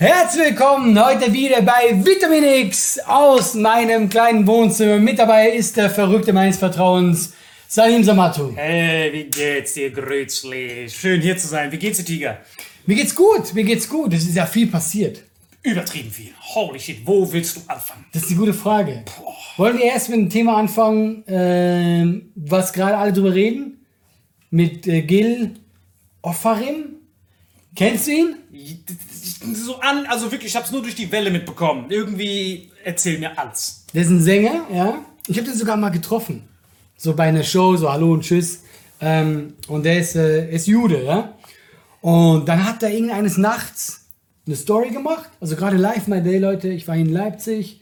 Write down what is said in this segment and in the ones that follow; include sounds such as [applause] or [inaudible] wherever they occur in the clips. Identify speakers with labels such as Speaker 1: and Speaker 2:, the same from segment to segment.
Speaker 1: Herzlich willkommen heute wieder bei Vitamin X aus meinem kleinen Wohnzimmer. Mit dabei ist der Verrückte meines Vertrauens, Salim Samatu.
Speaker 2: Hey, wie geht's dir, Grützli? Schön hier zu sein. Wie geht's dir, Tiger?
Speaker 1: Mir geht's gut, mir geht's gut. Es ist ja viel passiert.
Speaker 2: Übertrieben viel. Holy shit, wo willst du anfangen?
Speaker 1: Das ist die gute Frage. Wollen wir erst mit einem Thema anfangen, ähm, was gerade alle drüber reden? Mit äh, Gil Ofarim? Kennst du ihn?
Speaker 2: So an, also wirklich, ich hab's nur durch die Welle mitbekommen. Irgendwie erzähl mir alles.
Speaker 1: Der ist ein Sänger, ja. Ich habe den sogar mal getroffen. So bei einer Show, so Hallo und Tschüss. Ähm, und der ist, äh, ist Jude, ja. Und dann hat er irgendeines Nachts eine Story gemacht. Also gerade live my day, Leute. Ich war in Leipzig.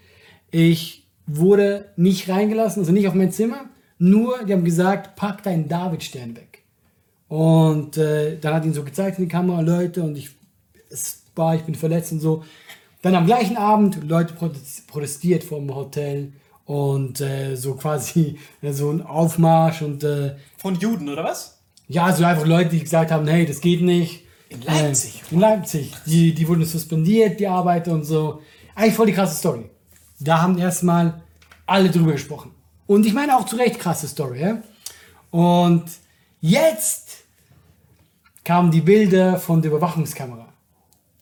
Speaker 1: Ich wurde nicht reingelassen, also nicht auf mein Zimmer. Nur, die haben gesagt, pack deinen Davidstern weg. Und äh, dann hat ihn so gezeigt in die Kamera, Leute, und ich, es war, ich bin verletzt und so. Dann am gleichen Abend Leute protest- protestiert vor dem Hotel und äh, so quasi äh, so ein Aufmarsch und äh,
Speaker 2: Von Juden, oder was?
Speaker 1: ja, so einfach Leute, die gesagt haben, hey, das geht nicht.
Speaker 2: In Leipzig?
Speaker 1: Äh, in Leipzig. Die, die wurden suspendiert, die Arbeiter und so. Eigentlich voll die krasse Story. Da haben erstmal alle drüber gesprochen. Und ich meine auch zu Recht krasse Story, ja. Und jetzt kamen die Bilder von der Überwachungskamera.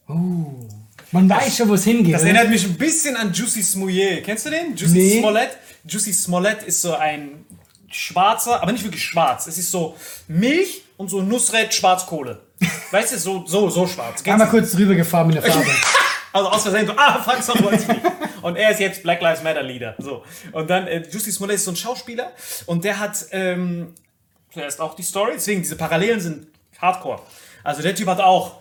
Speaker 1: Uh, man weiß schon, wo es hingeht.
Speaker 2: Das
Speaker 1: oder?
Speaker 2: erinnert mich ein bisschen an Juicy Smollett. Kennst du den? Juicy
Speaker 1: Nee.
Speaker 2: Smollett? Juicy Smollett ist so ein schwarzer, aber nicht wirklich schwarz. Es ist so Milch und so Nussred Schwarzkohle. [laughs] weißt du, so, so, so schwarz. Kennst
Speaker 1: Einmal kurz drüber gefahren mit der Farbe. [laughs]
Speaker 2: Also aus Versehen so, ah, fuck, so wollte ich nicht. Und er ist jetzt Black Lives Matter Leader. So. Und dann, äh, Juicy Smollett ist so ein Schauspieler und der hat ähm, zuerst auch die Story, deswegen diese Parallelen sind hardcore. Also der Typ hat auch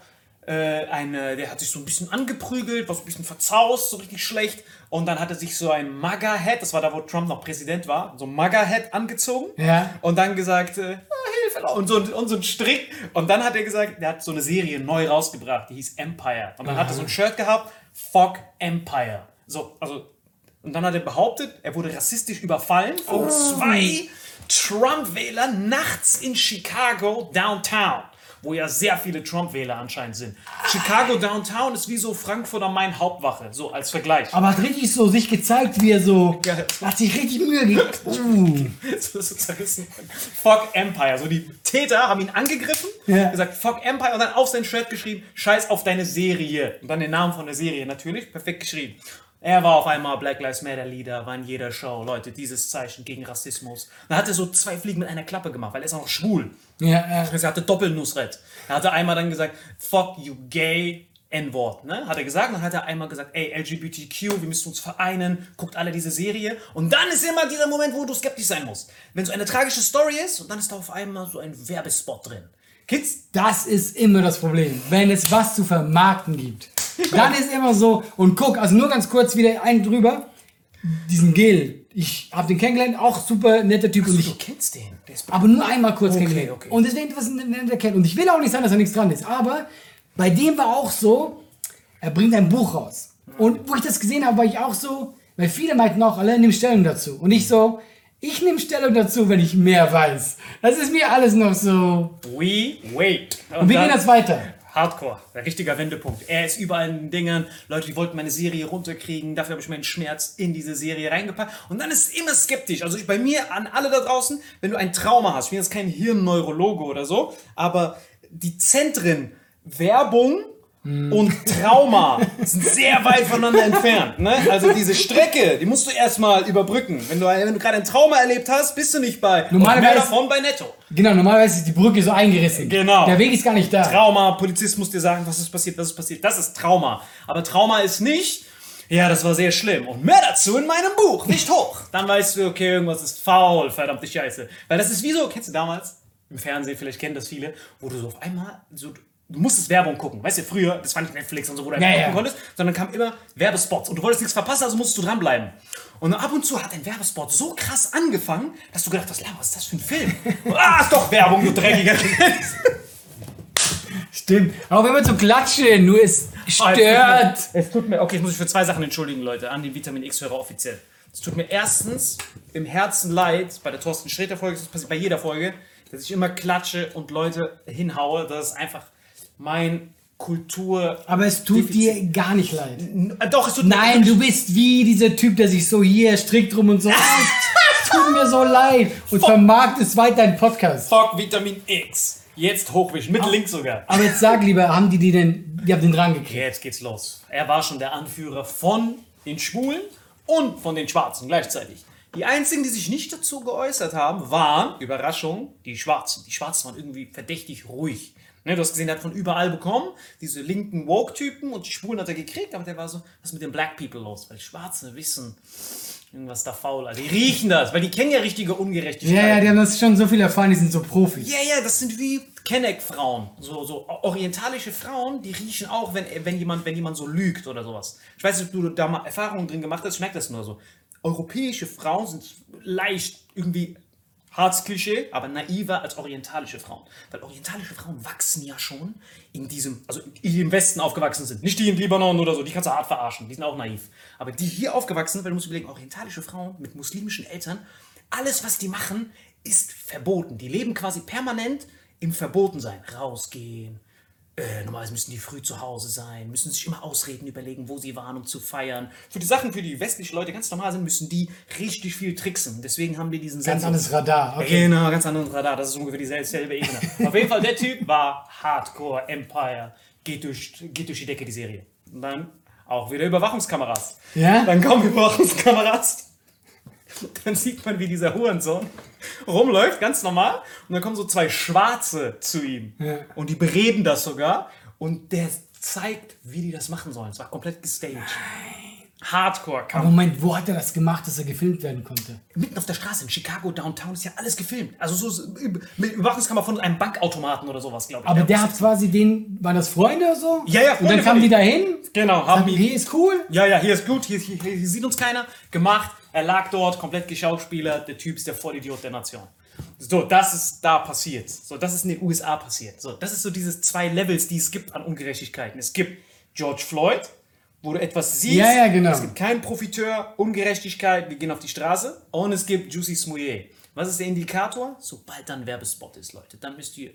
Speaker 2: äh, eine, der hat sich so ein bisschen angeprügelt, war so ein bisschen verzaust, so richtig schlecht. Und dann hat er sich so ein MAGA-Head, das war da, wo Trump noch Präsident war, so ein MAGA-Head angezogen.
Speaker 1: Ja.
Speaker 2: Und dann gesagt, äh, ah,
Speaker 3: verloren. Und so, ein- und so ein Strick. Und dann hat er gesagt, der hat so eine Serie neu rausgebracht, die hieß Empire. Und dann hat er so ein Shirt gehabt, Fuck Empire. So, also, und dann hat er behauptet, er wurde rassistisch überfallen von zwei Trump-Wähler nachts in Chicago Downtown. Wo ja sehr viele Trump-Wähler anscheinend sind. Chicago Downtown ist wie so Frankfurt am Main Hauptwache, so als Vergleich.
Speaker 1: Aber hat richtig so sich gezeigt, wie er so.
Speaker 3: Ja.
Speaker 1: Hat sich richtig Mühe gegeben. Uh. [laughs]
Speaker 3: so zerrissen. Fuck Empire. So die Täter haben ihn angegriffen,
Speaker 1: Ja.
Speaker 3: gesagt Fuck Empire und dann auf sein Shirt geschrieben, Scheiß auf deine Serie. Und dann den Namen von der Serie natürlich, perfekt geschrieben. Er war auf einmal Black Lives Matter Leader, war in jeder Show. Leute, dieses Zeichen gegen Rassismus. Dann hat er so zwei Fliegen mit einer Klappe gemacht, weil er ist auch noch schwul.
Speaker 1: Ja, äh,
Speaker 3: Er hatte Doppelnussret. Er hatte einmal dann gesagt, fuck you gay, N-Wort, ne? Hat er gesagt. Dann hat er einmal gesagt, ey, LGBTQ, wir müssen uns vereinen, guckt alle diese Serie. Und dann ist immer dieser Moment, wo du skeptisch sein musst. Wenn so eine tragische Story ist und dann ist da auf einmal so ein Werbespot drin. Kids,
Speaker 1: das ist immer das Problem. Wenn es was zu vermarkten gibt, [laughs] dann ist immer so. Und guck, also nur ganz kurz wieder einen drüber. Diesen Gil. Ich habe den kennengelernt, auch super netter Typ. Und
Speaker 3: du
Speaker 1: ich,
Speaker 3: kennst den.
Speaker 1: Aber nur einmal kurz
Speaker 3: Okay,
Speaker 1: kennengelernt.
Speaker 3: okay.
Speaker 1: Und deswegen was ein netter Kerl. Und ich will auch nicht sagen, dass da nichts dran ist. Aber bei dem war auch so, er bringt ein Buch raus. Und wo ich das gesehen habe, war ich auch so, weil viele meinten auch, alle nimm Stellung dazu. Und ich so, ich nehme Stellung dazu, wenn ich mehr weiß. Das ist mir alles noch so.
Speaker 3: We wait.
Speaker 1: Und wie
Speaker 3: dann-
Speaker 1: geht das weiter?
Speaker 3: Hardcore, ein richtiger Wendepunkt. Er ist überall in den Dingern. Leute, die wollten meine Serie runterkriegen. Dafür habe ich meinen Schmerz in diese Serie reingepackt. Und dann ist es immer skeptisch. Also ich bei mir an alle da draußen, wenn du ein Trauma hast, ich bin jetzt kein Hirnneurologe oder so, aber die Zentren Werbung und Trauma sind sehr weit voneinander entfernt. Ne? Also diese Strecke, die musst du erstmal überbrücken. Wenn du, wenn du gerade ein Trauma erlebt hast, bist du nicht bei
Speaker 1: Normalerweise-
Speaker 3: mehr davon bei Netto.
Speaker 1: Genau, normalerweise ist die Brücke so eingerissen.
Speaker 3: Genau.
Speaker 1: Der Weg ist gar nicht da.
Speaker 3: Trauma, Polizist muss dir sagen, was ist passiert, was ist passiert. Das ist Trauma. Aber Trauma ist nicht, ja, das war sehr schlimm. Und mehr dazu in meinem Buch, nicht hoch. Dann weißt du, okay, irgendwas ist faul, verdammte Scheiße. Weil das ist wie so, kennst du damals, im Fernsehen, vielleicht kennen das viele, wo du so auf einmal, so, du musstest Werbung gucken. Weißt du, früher, das war nicht Netflix und so, wo du einfach
Speaker 1: Ja,
Speaker 3: gucken
Speaker 1: ja.
Speaker 3: konntest, sondern kam immer Werbespots. Und du wolltest nichts verpassen, also musstest du dranbleiben. Und ab und zu hat ein Werbespot so krass angefangen, dass du gedacht hast, "La, was ist das für ein Film? [laughs] ah, ist doch Werbung, du dreckiger.
Speaker 1: Stimmt. Aber wenn man so klatschen, nur es stört.
Speaker 3: Es tut mir, okay, ich muss mich für zwei Sachen entschuldigen, Leute, an den Vitamin X-Hörer offiziell. Es tut mir erstens im Herzen leid, bei der Thorsten Sträter-Folge, das passiert bei jeder Folge, dass ich immer klatsche und Leute hinhaue. Das ist einfach mein Kultur.
Speaker 1: Aber es tut dir gar nicht leid.
Speaker 3: Äh, Doch, es tut mir
Speaker 1: Nein, du bist wie dieser Typ, der sich so hier strickt rum und so. [laughs] Es tut mir so leid. Und vermarkt es weiter in Podcast.
Speaker 3: Fuck Vitamin X. Jetzt hochwischen, mit Link sogar.
Speaker 1: Aber jetzt sag lieber, haben die die denn, die haben den dran gekriegt?
Speaker 3: Jetzt geht's los. Er war schon der Anführer von den Schwulen und von den Schwarzen gleichzeitig. Die einzigen, die sich nicht dazu geäußert haben, waren, Überraschung, die Schwarzen. Die Schwarzen waren irgendwie verdächtig ruhig. Ne, du hast gesehen, der hat von überall bekommen, diese linken Woke-Typen und die Schwulen hat er gekriegt, aber der war so, was ist mit den Black People los? Weil Schwarze wissen, irgendwas da faul. Also die riechen das, weil die kennen ja richtige Ungerechtigkeit.
Speaker 1: Ja, ja, die haben das schon so viel erfahren, die sind so Profis.
Speaker 3: Ja, ja, das sind wie Kenneck-Frauen. So, so orientalische Frauen, die riechen auch, wenn, wenn, jemand, wenn jemand so lügt oder sowas. Ich weiß nicht, ob du da mal Erfahrungen drin gemacht hast, ich merke das nur so. Europäische Frauen sind leicht irgendwie hartes Klischee, aber naiver als orientalische Frauen. Weil orientalische Frauen wachsen ja schon in diesem, also die im Westen aufgewachsen sind. Nicht die in Libanon oder so, die kannst du hart verarschen, die sind auch naiv. Aber die hier aufgewachsen sind, weil du musst überlegen, orientalische Frauen mit muslimischen Eltern, alles, was die machen, ist verboten. Die leben quasi permanent im Verbotensein. Rausgehen. Äh, normalerweise müssen die früh zu Hause sein, müssen sich immer Ausreden überlegen, wo sie waren, um zu feiern. Für die Sachen, für die westliche Leute ganz normal sind, müssen die richtig viel tricksen. Deswegen haben die diesen
Speaker 1: Ganz
Speaker 3: Sensor-
Speaker 1: anderes Radar. Okay.
Speaker 3: Genau, ganz anderes Radar. Das ist ungefähr dieselbe Ebene. [laughs] Auf jeden Fall, der Typ war Hardcore Empire. Geht durch, geht durch die Decke, die Serie. Und dann auch wieder Überwachungskameras.
Speaker 1: Ja?
Speaker 3: Dann kommen Überwachungskameras. Dann sieht man, wie dieser Hurensohn rumläuft, ganz normal. Und dann kommen so zwei Schwarze zu ihm.
Speaker 1: Ja.
Speaker 3: Und die bereden das sogar. Und der zeigt, wie die das machen sollen. Es war komplett gestaged. Hardcore
Speaker 1: Aber Moment, wo hat er das gemacht, dass er gefilmt werden konnte?
Speaker 3: mitten auf der Straße in Chicago Downtown ist ja alles gefilmt. Also so mit Überwachungskamera von einem Bankautomaten oder sowas, glaube ich.
Speaker 1: Aber
Speaker 3: Ja,
Speaker 1: der hat quasi den, waren das Freunde oder so?
Speaker 3: Ja, ja,
Speaker 1: Und
Speaker 3: Freunde
Speaker 1: dann kamen die dahin?
Speaker 3: genau, haben die.
Speaker 1: die, ist cool.
Speaker 3: Ja, ja, hier ist gut, hier, hier, hier sieht uns keiner. Gemacht, er lag dort, komplett geschauspielert. Der Typ ist der Vollidiot der Nation. So, das ist da passiert. So, das ist in den USA passiert. So, das ist so diese zwei Levels, die es gibt an Ungerechtigkeiten. Es gibt George Floyd, wo du etwas siehst.
Speaker 1: Ja, ja, genau.
Speaker 3: Es gibt keinen Profiteur, Ungerechtigkeit, wir gehen auf die Straße. Und es gibt Juicy Smouye. Was ist der Indikator? Sobald da ein Werbespot ist, Leute, dann müsst ihr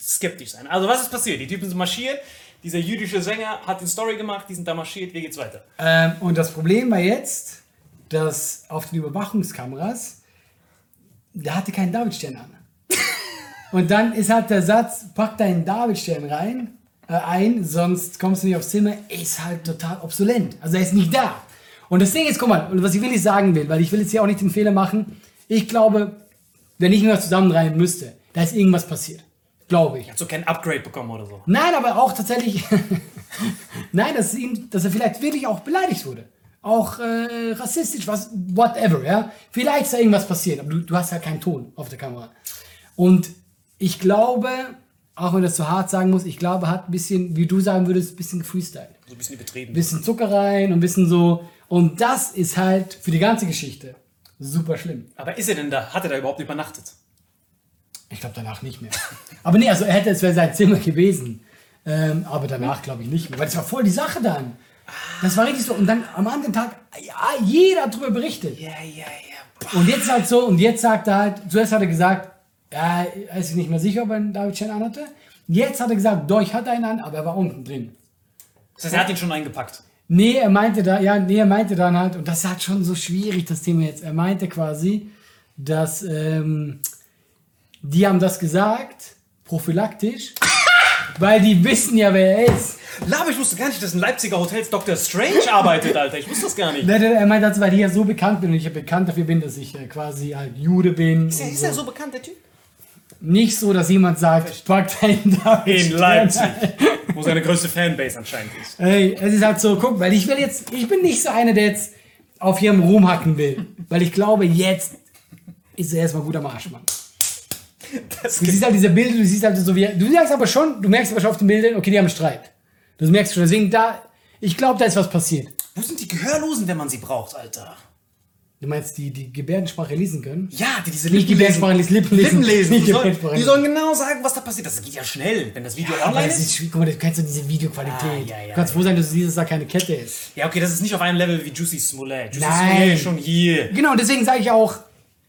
Speaker 3: skeptisch sein. Also, was ist passiert? Die Typen sind marschiert. Dieser jüdische Sänger hat die Story gemacht, die sind da marschiert, wie geht's weiter?
Speaker 1: Ähm, und das Problem war jetzt, dass auf den Überwachungskameras, der hatte keinen Davidstern an. [laughs] Und dann ist halt der Satz, pack deinen Davidstern rein, äh, ein, sonst kommst du nicht aufs Zimmer, ist halt total obsolet. Also er ist nicht da. Und das Ding ist, guck mal, und was ich will nicht sagen will, weil ich will jetzt hier auch nicht den Fehler machen, ich glaube, wenn ich mir das zusammenreihen müsste, da ist irgendwas passiert. Glaube ich.
Speaker 3: Hat so kein Upgrade bekommen oder so.
Speaker 1: Nein, aber auch tatsächlich. [laughs] Nein, dass, ihn, dass er vielleicht wirklich auch beleidigt wurde. Auch äh, rassistisch, was, whatever, ja. Vielleicht ist da irgendwas passiert, aber du, du hast ja keinen Ton auf der Kamera. Und ich glaube, auch wenn das so hart sagen muss, ich glaube, hat ein bisschen, wie du sagen würdest, ein bisschen gefreestylt.
Speaker 3: So ein bisschen übertrieben.
Speaker 1: Ein bisschen Zucker rein und ein bisschen so. Und das ist halt für die ganze Geschichte super schlimm.
Speaker 3: Aber ist er denn da? Hat er da überhaupt übernachtet?
Speaker 1: Ich glaube danach nicht mehr. [laughs] Aber nee, also er hätte, es wäre sein Zimmer gewesen. Ähm, aber danach glaube ich nicht mehr. Weil das war voll die Sache dann. Das war richtig so. Und dann am anderen Tag, ja, jeder hat darüber berichtet.
Speaker 3: Ja, ja, ja.
Speaker 1: Und jetzt halt so, und jetzt sagt er halt, zuerst hat er gesagt, ja, er ist nicht mehr sicher, ob er einen David Chen anhatte. Jetzt hat er gesagt, doch, ich hatte einen an, aber er war unten drin.
Speaker 3: Das heißt, er hat ihn schon eingepackt.
Speaker 1: Nee, er meinte da, ja, nee, er meinte dann halt, und das ist halt schon so schwierig, das Thema jetzt. Er meinte quasi, dass ähm, die haben das gesagt, prophylaktisch, weil die wissen ja, wer er ist.
Speaker 3: Laber, ich wusste gar nicht, dass in Leipziger Hotels Dr. Strange arbeitet, Alter. Ich wusste das gar nicht.
Speaker 1: Nee, Er meinte das, weil ich ja so bekannt bin und ich ja bekannt dafür bin, dass ich äh, quasi halt Jude bin.
Speaker 3: Ist er, ist
Speaker 1: so.
Speaker 3: er so bekannt, der Typ?
Speaker 1: Nicht so, dass jemand sagt, pack deinen David
Speaker 3: In Leipzig. Wo seine [laughs] größte Fanbase anscheinend ist.
Speaker 1: Ey, es ist halt so, guck, weil ich will jetzt, ich bin nicht so einer, der jetzt auf ihrem Ruhm hacken will. Weil ich glaube, jetzt ist er erstmal gut am Arsch, Mann.
Speaker 3: Das
Speaker 1: Du siehst halt diese Bilder, du siehst halt so wie, du merkst aber schon, du merkst aber schon auf den Bildern, okay, die haben Streit. Das merkst du schon, deswegen da, ich glaube, da ist was passiert.
Speaker 3: Wo sind die Gehörlosen, wenn man sie braucht, Alter?
Speaker 1: Du meinst, die, die Gebärdensprache lesen können?
Speaker 3: Ja, die diese
Speaker 1: Nicht
Speaker 3: Lippen
Speaker 1: Gebärdensprache lesen, Lippen lesen.
Speaker 3: Lippen lesen.
Speaker 1: Nicht
Speaker 3: Die sollen,
Speaker 1: Gebärdensprache
Speaker 3: die sollen genau sagen, was da passiert. Das geht ja schnell, wenn das Video
Speaker 1: Aber
Speaker 3: online
Speaker 1: das
Speaker 3: ist.
Speaker 1: guck mal, du kennst doch diese Videoqualität.
Speaker 3: Ah, ja, ja,
Speaker 1: du kannst froh sein, dass dass da keine Kette ist.
Speaker 3: Ja, okay, das ist nicht auf einem Level wie Juicy Smollett. Juicy
Speaker 1: Nein.
Speaker 3: Smollett ist schon hier.
Speaker 1: Genau, deswegen sage ich auch,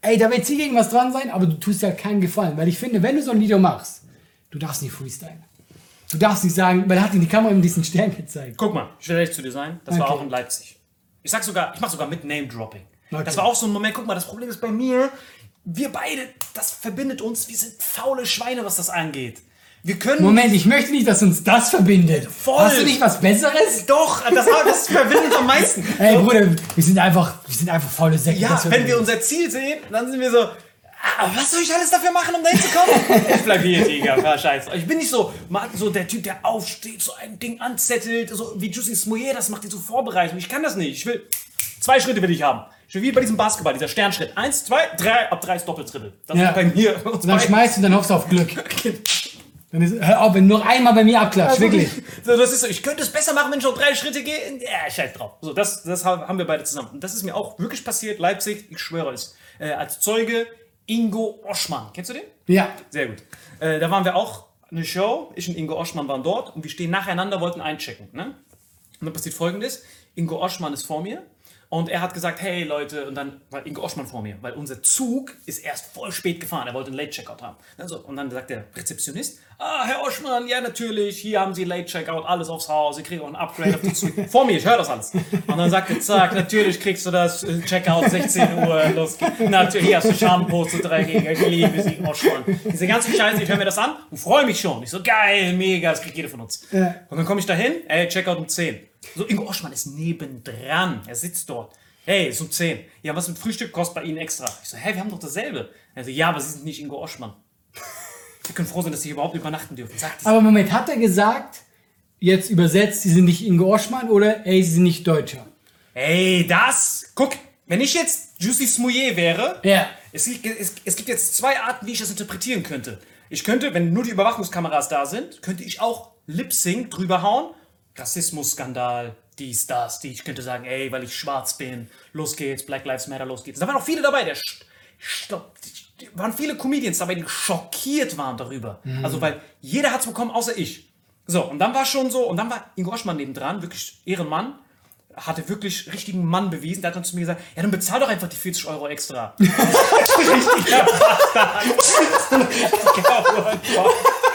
Speaker 1: ey, da wird sicher irgendwas dran sein, aber du tust ja keinen Gefallen. Weil ich finde, wenn du so ein Video machst, du darfst nicht freestylen. Du darfst nicht sagen, weil er hat in die Kamera eben diesen Stern gezeigt.
Speaker 3: Guck mal, ich will ehrlich zu dir sein, das war
Speaker 1: Okay.
Speaker 3: auch in Leipzig. Ich sag sogar, ich mach sogar mit Name-Dropping.
Speaker 1: Okay.
Speaker 3: Das war auch so ein Moment, guck mal, das Problem ist bei mir, wir beide, das verbindet uns, wir sind faule Schweine, was das angeht. Wir können.
Speaker 1: Moment, ich möchte nicht, dass uns das verbindet.
Speaker 3: Voll.
Speaker 1: Hast du nicht was Besseres?
Speaker 3: Doch, das, das verbindet am meisten. [laughs]
Speaker 1: Ey,
Speaker 3: So,
Speaker 1: Bruder, wir sind einfach, wir sind einfach faule Säcke.
Speaker 3: ja, wenn wir unser Ziel sehen, dann sind wir so, ah, was soll ich alles dafür machen, um dahin zu kommen? [laughs] ich bleib hier, Digga, [laughs] scheiße. Ich bin nicht so, so der Typ, der aufsteht, so ein Ding anzettelt, so wie Juicy Smoyer das macht, die so vorbereitet. Ich kann das nicht. Ich will, zwei Schritte will ich haben. Ich will wie bei diesem Basketball, dieser Sternschritt. Eins, zwei, drei, ab drei ist Doppeltribbel. Das
Speaker 1: Ja.
Speaker 3: ist bei mir.
Speaker 1: Und dann schmeißt du und dann hoffst du auf Glück. Dann ist, hör auf, wenn du noch einmal bei mir abklatscht, wirklich.
Speaker 3: So, das ist so, ich könnte es besser machen, wenn ich noch drei Schritte gehe. Ja, scheiß drauf. So, das, das haben wir beide zusammen. Und das ist mir auch wirklich passiert. Leipzig, ich schwöre es. Äh, als Zeuge Ingo Oschmann. Kennst du den?
Speaker 1: Ja.
Speaker 3: Sehr gut. Äh, da waren wir auch eine Show. Ich und Ingo Oschmann waren dort und wir stehen nacheinander, wollten einchecken. Ne? Und dann passiert folgendes: Ingo Oschmann ist vor mir und er hat gesagt: Hey Leute, und dann war Ingo Oschmann vor mir, weil unser Zug ist erst voll spät gefahren. Er wollte einen Late Checkout haben. Also, und dann sagt der Rezeptionist: Ah, Herr Oschmann, ja, natürlich, hier haben Sie Late Checkout, alles aufs Haus, Sie kriegen auch ein Upgrade auf die Zug. [laughs] vor mir, ich höre das alles. Und dann sagt er: Zack, natürlich kriegst du das äh, Checkout 16 Uhr, los geht's. Natürlich, hier hast du Shampoo zu dreckig, ich liebe Sie, Oschmann. Diese ganzen Scheiße, ich höre mir das an und freue mich schon. Ich so, geil, mega, das kriegt jeder von uns. Und dann komme ich da hin, ey, Checkout um 10. So, Ingo Oschmann ist nebendran. Er sitzt dort. Hey, ist um 10. Ja, was mit Frühstück kostet bei Ihnen extra? Ich so, hey, wir haben doch dasselbe. Er so, ja, aber Sie sind nicht Ingo Oschmann. [laughs] Wir können froh sein, dass Sie überhaupt übernachten dürfen.
Speaker 1: Aber Moment, hat er gesagt, jetzt übersetzt, sie sind nicht Ingo Oschmann oder ey, sie sind nicht Deutscher?
Speaker 3: Ey, das. Guck, wenn ich jetzt Juicy Smouye wäre,
Speaker 1: Ja.
Speaker 3: es, gibt- es, es gibt jetzt zwei Arten, wie ich das interpretieren könnte. Ich könnte, wenn nur die Überwachungskameras da sind, könnte ich auch Lip-Sync drüber hauen. Rassismusskandal, dies, das, die. Ich könnte sagen, ey, weil ich schwarz bin, los geht's, Black Lives Matter, los geht's. Da waren auch viele dabei, der. Die waren viele Comedians dabei, die schockiert waren darüber. Also, weil jeder hat es bekommen, außer ich. So, und dann war schon so, und dann war Ingo Oschmann nebendran, wirklich Ehrenmann, hatte wirklich richtigen Mann bewiesen. Der hat dann zu mir gesagt, ja, dann bezahl doch einfach die 40 Euro extra. [laughs] [laughs] Richtiger Bastard. [laughs]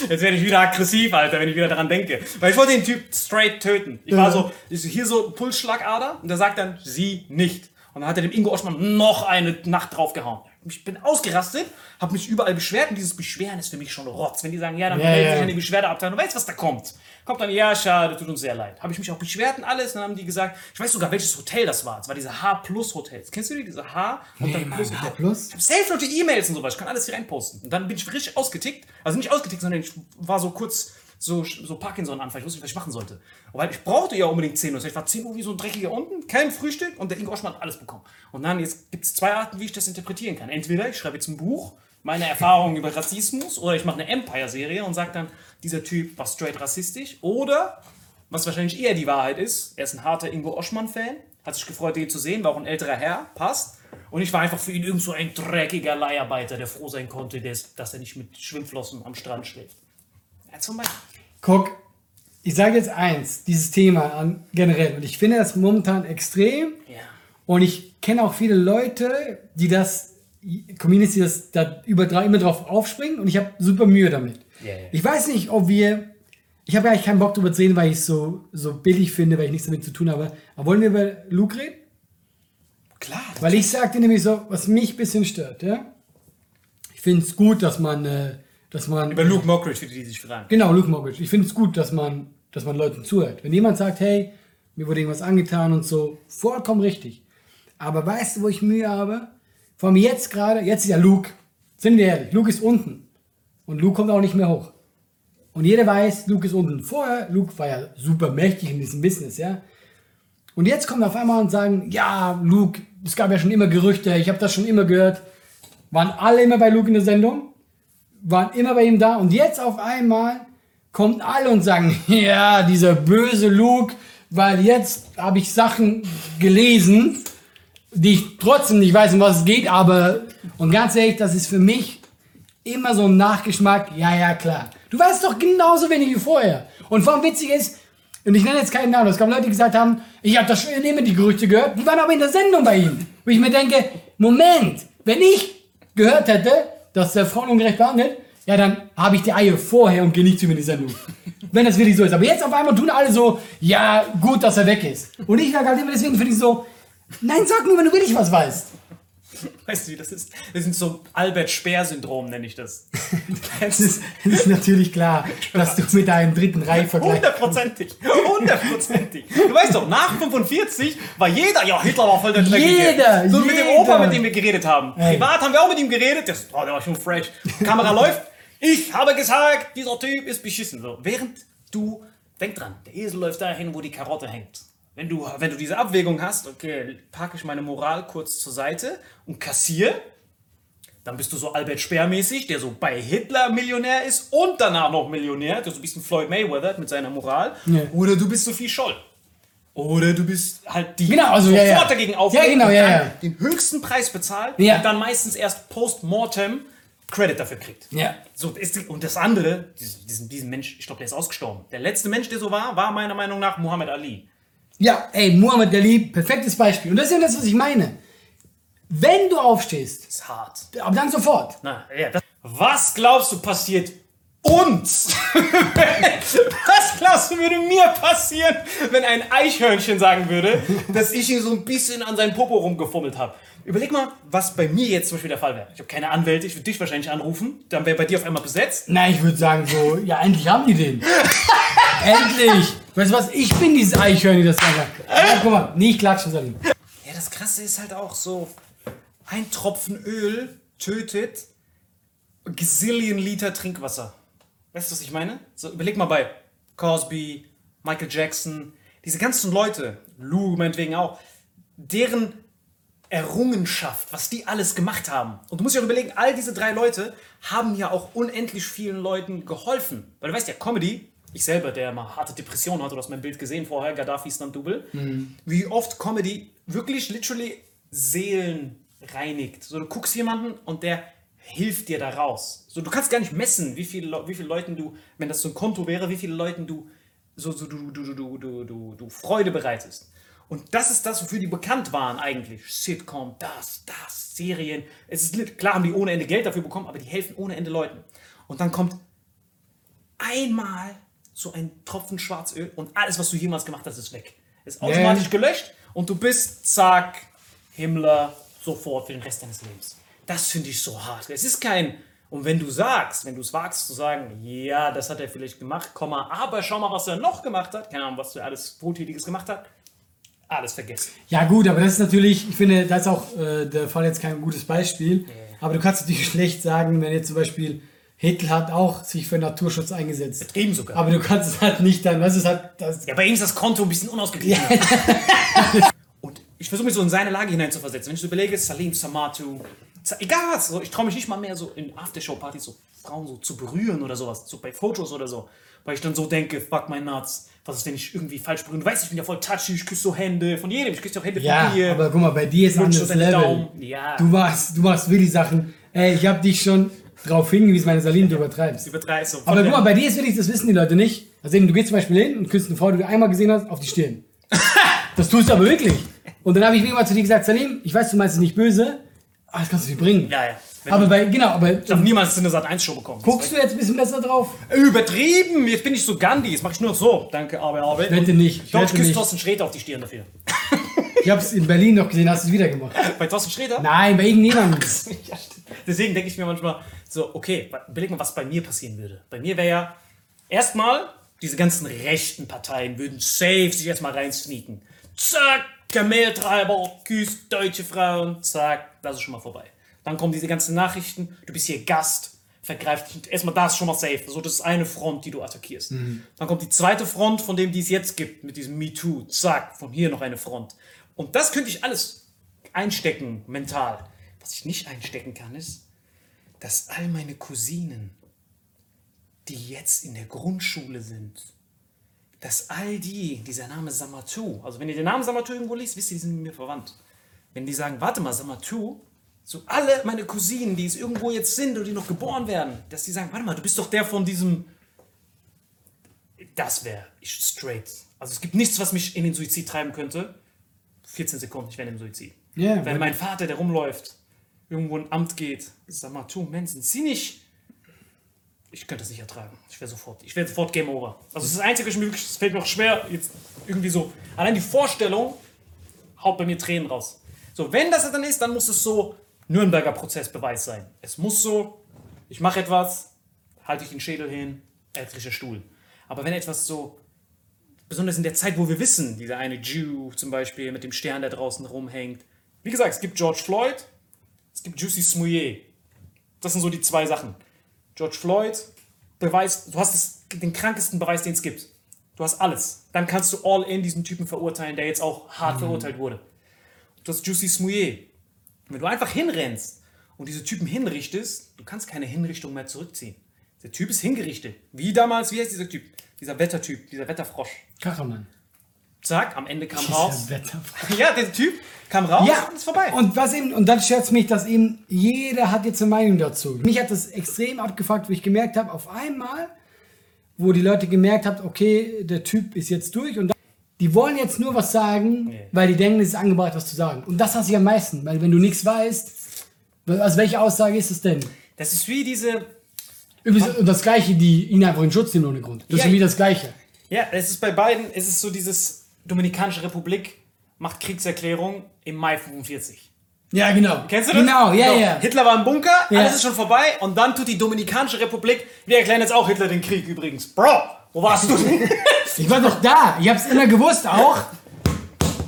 Speaker 3: Jetzt werde ich wieder aggressiv, Alter, wenn ich wieder daran denke. Weil ich wollte den Typ straight töten. Ich war so, hier so Pulsschlagader und der sagt dann, sie nicht. Und dann hat er dem Ingo Oschmann noch eine Nacht draufgehauen. Ich bin ausgerastet, habe mich überall beschwert und dieses Beschweren ist für mich schon Rotz. Wenn die sagen, ja, dann
Speaker 1: Ja,
Speaker 3: melde
Speaker 1: ja.
Speaker 3: dich an die Beschwerdeabteilung, du weißt, was da kommt. Kommt dann, ja, schade, tut uns sehr leid. Habe ich mich auch beschwert und alles. Und dann haben die gesagt, ich weiß sogar, welches Hotel das war. Es war diese H-Plus-Hotel. Kennst du die? Diese H und dann
Speaker 1: Mann,
Speaker 3: Plus.
Speaker 1: H+?
Speaker 3: Ich habe safe noch die E-Mails und sowas. Ich kann alles hier reinposten. Und dann bin ich richtig ausgetickt. Also nicht ausgetickt, sondern ich war so kurz so, so Parkinson-Anfall. Ich wusste nicht, was ich machen sollte. Weil ich brauchte ja unbedingt 10 Uhr. Ich war 10 Uhr wie so ein dreckiger unten, kein Frühstück und der Ingo Oschmann hat alles bekommen. Und dann jetzt gibt es zwei Arten, wie ich das interpretieren kann. Entweder ich schreibe jetzt ein Buch, meine Erfahrungen über Rassismus, oder ich mache eine Empire-Serie und sage dann, dieser Typ war straight rassistisch. Oder, was wahrscheinlich eher die Wahrheit ist, er ist ein harter Ingo Oschmann-Fan, hat sich gefreut, den zu sehen, war auch ein älterer Herr, passt. Und ich war einfach für ihn irgend so ein dreckiger Leiharbeiter, der froh sein konnte, dass er nicht mit Schwimmflossen am Strand schläft. Ja, zum Beispiel.
Speaker 1: Guck, ich sage jetzt eins, dieses Thema an, generell. Und ich finde das momentan extrem.
Speaker 3: Ja.
Speaker 1: Und ich kenne auch viele Leute, die das, Communities, die das da über immer drauf aufspringen. Und ich habe super Mühe damit.
Speaker 3: Ja, ja.
Speaker 1: Ich weiß nicht, ob wir. Ich habe eigentlich keinen Bock darüber zu reden, weil ich es so, so billig finde, weil ich nichts damit zu tun habe. Aber wollen wir über Luke reden?
Speaker 3: Klar.
Speaker 1: Weil ich sagte nämlich so, was mich ein bisschen stört, ja. Ich finde es gut, dass man, äh, dass man.
Speaker 3: Über Luke Mockridge, die, die sich fragen.
Speaker 1: Genau, Luke Mockridge. Ich finde es gut, dass man, dass man Leuten zuhört. Wenn jemand sagt, hey, mir wurde irgendwas angetan und so, vollkommen richtig. Aber weißt du, wo ich Mühe habe? Vor allem jetzt gerade, jetzt ist ja Luke. Sind wir ehrlich, Luke ist unten. Und Luke kommt auch nicht mehr hoch. Und jeder weiß, Luke ist unten. Vorher, Luke war ja super mächtig in diesem Business, ja. Und jetzt kommen auf einmal und sagen, ja, Luke, es gab ja schon immer Gerüchte, ich habe das schon immer gehört. Waren alle immer bei Luke in der Sendung? Waren immer bei ihm da und jetzt auf einmal kommen alle und sagen, [laughs] ja, dieser böse Luke, weil jetzt habe ich Sachen gelesen, die ich trotzdem nicht weiß, um was es geht, aber und ganz ehrlich, das ist für mich immer so ein Nachgeschmack, ja, ja, klar. Du weißt doch genauso wenig wie vorher. Und vor allem witzig ist, und ich nenne jetzt keinen Namen, es gab Leute, die gesagt haben, ich habe das schon immer die Gerüchte gehört, die waren aber in der Sendung bei ihm. Wo ich mir denke, Moment, wenn ich gehört hätte, dass der Frauen ungerecht behandelt, ja, dann habe ich die Eier vorher und gehe nicht zu mir in die Sendung. [laughs] Wenn das wirklich so ist. Aber jetzt auf einmal tun alle so, ja, gut, dass er weg ist. Und ich sage halt immer deswegen, finde ich so, nein, sag nur, wenn du wirklich was weißt. [laughs]
Speaker 3: Weißt du, wie das ist? Das ist so Albert Speer-Syndrom, nenne ich das. [laughs]
Speaker 1: Es ist, ist natürlich klar, dass du mit deinem dritten Reih vergleichst.
Speaker 3: Hundertprozentig. Hundertprozentig. Du weißt doch, nach 45 war jeder, ja, Hitler war voll der Dreckige.
Speaker 1: Jeder,
Speaker 3: So mit dem
Speaker 1: jeder.
Speaker 3: Opa, mit dem wir geredet haben.
Speaker 1: Ey.
Speaker 3: Privat haben wir auch mit ihm geredet. Der, oh, der war schon fresh. Kamera [laughs] läuft. Ich habe gesagt, dieser Typ ist beschissen. So, während du, denk dran, der Esel läuft dahin, wo die Karotte hängt. Wenn du, wenn du diese Abwägung hast, okay, packe ich meine Moral kurz zur Seite und kassiere, dann bist du so Albert Speer-mäßig, der so bei Hitler Millionär ist und danach noch Millionär, der so ein bisschen Floyd Mayweather mit seiner Moral.
Speaker 1: Ja.
Speaker 3: Oder du bist Sophie Scholl. Oder du bist halt die
Speaker 1: Genau, also,
Speaker 3: sofort
Speaker 1: ja, ja.
Speaker 3: dagegen aufgeht
Speaker 1: Ja, genau, ja, ja.
Speaker 3: den höchsten Preis bezahlt
Speaker 1: Ja.
Speaker 3: und dann meistens erst post-mortem Credit dafür kriegt.
Speaker 1: Ja.
Speaker 3: So ist die, und das andere, diesen, diesen, diesen Mensch, ich glaube, der ist ausgestorben. Der letzte Mensch, der so war, war meiner Meinung nach Muhammad Ali.
Speaker 1: Ja, ey, Muhammad Ali, perfektes Beispiel. Und das ist ja das, was ich meine. Wenn du aufstehst,
Speaker 3: ist hart.
Speaker 1: aber dann sofort.
Speaker 3: Na, ja, was glaubst du passiert uns? [laughs] was glaubst du würde mir passieren, wenn ein Eichhörnchen sagen würde, dass ich ihn so ein bisschen an seinen Popo rumgefummelt habe? Überleg mal, was bei mir jetzt zum Beispiel der Fall wäre. Ich habe keine Anwälte, ich würde dich wahrscheinlich anrufen, dann wäre bei dir auf einmal besetzt.
Speaker 1: Na, ich würde sagen so, ja, endlich haben die den. [laughs] endlich. Weißt du was, ich bin dieses Eichhörnchen, das sagt. Ja, guck mal, nicht klatschen, Salim.
Speaker 3: Ja, das Krasse ist halt auch so, ein Tropfen Öl tötet Gazillion Liter Trinkwasser. Weißt du, was ich meine? So, überleg mal bei Cosby, Michael Jackson, diese ganzen Leute, Lou meinetwegen auch, deren Errungenschaft, was die alles gemacht haben. Und du musst dir auch überlegen, all diese drei Leute haben ja auch unendlich vielen Leuten geholfen. Weil du weißt ja, Comedy, ich selber, der mal harte Depressionen hatte, du hast mein Bild gesehen vorher, Gaddafi Stunt Double, wie oft Comedy wirklich literally Seelen reinigt. So, du guckst jemanden und der hilft dir da raus. So, du kannst gar nicht messen, wie viele, wie viele Leuten du, wenn das so ein Konto wäre, wie viele Leuten du so, so du, du, du, du, du, du, du Freude bereitest. Und das ist das, wofür die bekannt waren eigentlich. Sitcom, das, das, Serien. Es ist klar, haben die ohne Ende Geld dafür bekommen, aber die helfen ohne Ende Leuten. Und dann kommt einmal so ein Tropfen Schwarzöl und alles, was du jemals gemacht hast, ist weg. Ist automatisch gelöscht und du bist, zack, Himmler, sofort für den Rest deines Lebens. Das finde ich so hart. Es ist kein, und wenn du sagst, wenn du es wagst zu sagen, ja, das hat er vielleicht gemacht, Komma, aber schau mal, was er noch gemacht hat, keine Ahnung, was er alles Wohltätiges gemacht hat, alles vergessen.
Speaker 1: Ja, gut, aber das ist natürlich, ich finde, da ist auch äh, der Fall jetzt kein gutes Beispiel. Aber du kannst natürlich [laughs] schlecht sagen, wenn jetzt zum Beispiel Hitler hat auch sich für Naturschutz eingesetzt.
Speaker 3: Eben sogar.
Speaker 1: Aber du kannst es halt nicht dann, was ist halt, das,
Speaker 3: Ja, bei ihm ist das Konto ein bisschen unausgeglichen. [laughs] ich versuche mich so in seine Lage hineinzuversetzen. Wenn ich so überlege, Salim Samatu, Sa- egal was, so, ich traue mich nicht mal mehr so in Aftershow-Partys so Frauen so zu berühren oder sowas, so bei Fotos oder so. Weil ich dann so denke, fuck my nuts, was ist, wenn ich irgendwie falsch berühre? Du weißt, ich bin ja voll touchy, ich küsse so Hände von jedem, ich küsse auch Hände
Speaker 1: ja,
Speaker 3: von dir.
Speaker 1: aber guck mal, bei dir ist anderes Level.
Speaker 3: Daumen. Ja.
Speaker 1: Du machst, du machst wirklich Sachen, ey, ich habe dich schon drauf hingewiesen, meine Salim, du übertreibst.
Speaker 3: Übertreibst so.
Speaker 1: Aber guck mal, bei dir ist wirklich, das wissen die Leute nicht. Also du gehst zum Beispiel hin und küsst eine Frau, die du einmal gesehen hast, auf die Stirn. [laughs] Das tust du aber wirklich. Und dann habe ich immer zu dir gesagt, Salim, ich weiß, du meinst es nicht böse, aber das kannst du nicht bringen.
Speaker 3: ja, ja. Wenn
Speaker 1: Aber bei, genau, aber
Speaker 3: ich habe niemals eine Sat 1 Show bekommen.
Speaker 1: guckst du jetzt ein bisschen besser drauf?
Speaker 3: Übertrieben! Jetzt bin ich so Gandhi, jetzt mache ich nur noch so. Danke, aber, aber.
Speaker 1: Wette nicht,
Speaker 3: Ich glaube, ich küsse. Thorsten Sträter auf die Stirn dafür.
Speaker 1: Ich habe es in Berlin noch gesehen, hast du es wieder gemacht. [laughs]
Speaker 3: Bei Thorsten Sträter?
Speaker 1: Nein, bei irgendjemandem. [laughs]
Speaker 3: Ja. Deswegen denke ich mir manchmal so, okay, überleg mal, was bei mir passieren würde. Bei mir wäre ja erstmal, diese ganzen rechten Parteien würden safe sich erstmal reinsneaken. Zack, Kameltreiber, küsst deutsche Frauen, zack, das ist schon mal vorbei. Dann kommen diese ganzen Nachrichten, du bist hier Gast, vergreift dich. Erstmal das ist schon mal safe. So, das ist eine Front, die du attackierst. Dann kommt die zweite Front, von dem die es jetzt gibt, mit diesem MeToo, zack, von hier noch eine Front. Und das könnte ich alles einstecken, mental. Was ich nicht einstecken kann, ist, dass all meine Cousinen, die jetzt in der Grundschule sind, dass all die, dieser Name Samatu, also wenn ihr den Namen Samatu irgendwo liest, wisst ihr, die sind mit mir verwandt. Wenn die sagen, warte mal, Samatu, so alle meine Cousinen, die es irgendwo jetzt sind oder die noch geboren werden, dass die sagen, warte mal, du bist doch der von diesem, das wäre ich straight. Also es gibt nichts, was mich in den Suizid treiben könnte. 14 Sekunden, ich wäre im Suizid.
Speaker 1: Ja,
Speaker 3: Wenn mein Vater, der rumläuft, irgendwo in ein Amt geht, sag mal, tu, Mensch, sind Sie nicht. Ich könnte das nicht ertragen. Ich wäre sofort, ich wäre sofort Game Over. Also das Einzige, was wirklich- es fällt mir auch schwer, jetzt irgendwie so. Allein die Vorstellung haut bei mir Tränen raus. So, wenn das dann ist, dann muss es so Nürnberger Prozessbeweis sein. Es muss so, ich mache etwas, halte ich den Schädel hin, elektrischer Stuhl. Aber wenn etwas so, besonders in der Zeit, wo wir wissen, dieser eine Jew zum Beispiel mit dem Stern, der draußen rumhängt. Wie gesagt, es gibt George Floyd, es gibt Juicy Smouye. Das sind so die zwei Sachen. George Floyd, Beweis, du hast es, den krankesten Beweis, den es gibt. Du hast alles. Dann kannst du all in diesen Typen verurteilen, der jetzt auch hart verurteilt wurde. Du hast Juicy Smouye. Wenn du einfach hinrennst und diese Typen hinrichtest, du kannst keine Hinrichtung mehr zurückziehen. Der Typ ist hingerichtet. Wie damals, wie heißt dieser Typ? Dieser Wettertyp, dieser Wetterfrosch.
Speaker 1: Kachelmann.
Speaker 3: Zack, am Ende kam raus.
Speaker 1: Dieser Wetter. [laughs]
Speaker 3: Ja, der Typ kam raus
Speaker 1: Ja,
Speaker 3: und ist vorbei.
Speaker 1: Und was eben, und dann stört mich, dass eben jeder hat jetzt eine Meinung dazu. Mich hat das extrem abgefuckt, wo ich gemerkt habe, auf einmal, wo die Leute gemerkt haben, okay, der Typ ist jetzt durch und dann, die wollen jetzt nur was sagen,
Speaker 3: Nee.
Speaker 1: weil die denken, es ist angebracht, was zu sagen. Und das hasse ich am meisten, weil wenn du nichts weißt, also welche Aussage ist es denn?
Speaker 3: das ist wie diese.
Speaker 1: Übrigens, das Gleiche, die ihn einfach in Schutz nehmen ohne Grund. Das
Speaker 3: Ja,
Speaker 1: ist wie das Gleiche.
Speaker 3: Ja, es ist bei beiden, es ist so dieses Dominikanische Republik macht Kriegserklärung im Mai 45.
Speaker 1: Ja, genau.
Speaker 3: Kennst du das?
Speaker 1: Genau, ja,
Speaker 3: So,
Speaker 1: ja.
Speaker 3: Hitler war im Bunker,
Speaker 1: Ja.
Speaker 3: alles ist schon vorbei und dann tut die Dominikanische Republik, wir erklären jetzt auch Hitler den Krieg übrigens. Bro, wo warst du denn? [laughs]
Speaker 1: Ich war doch da. Ich hab's immer gewusst auch.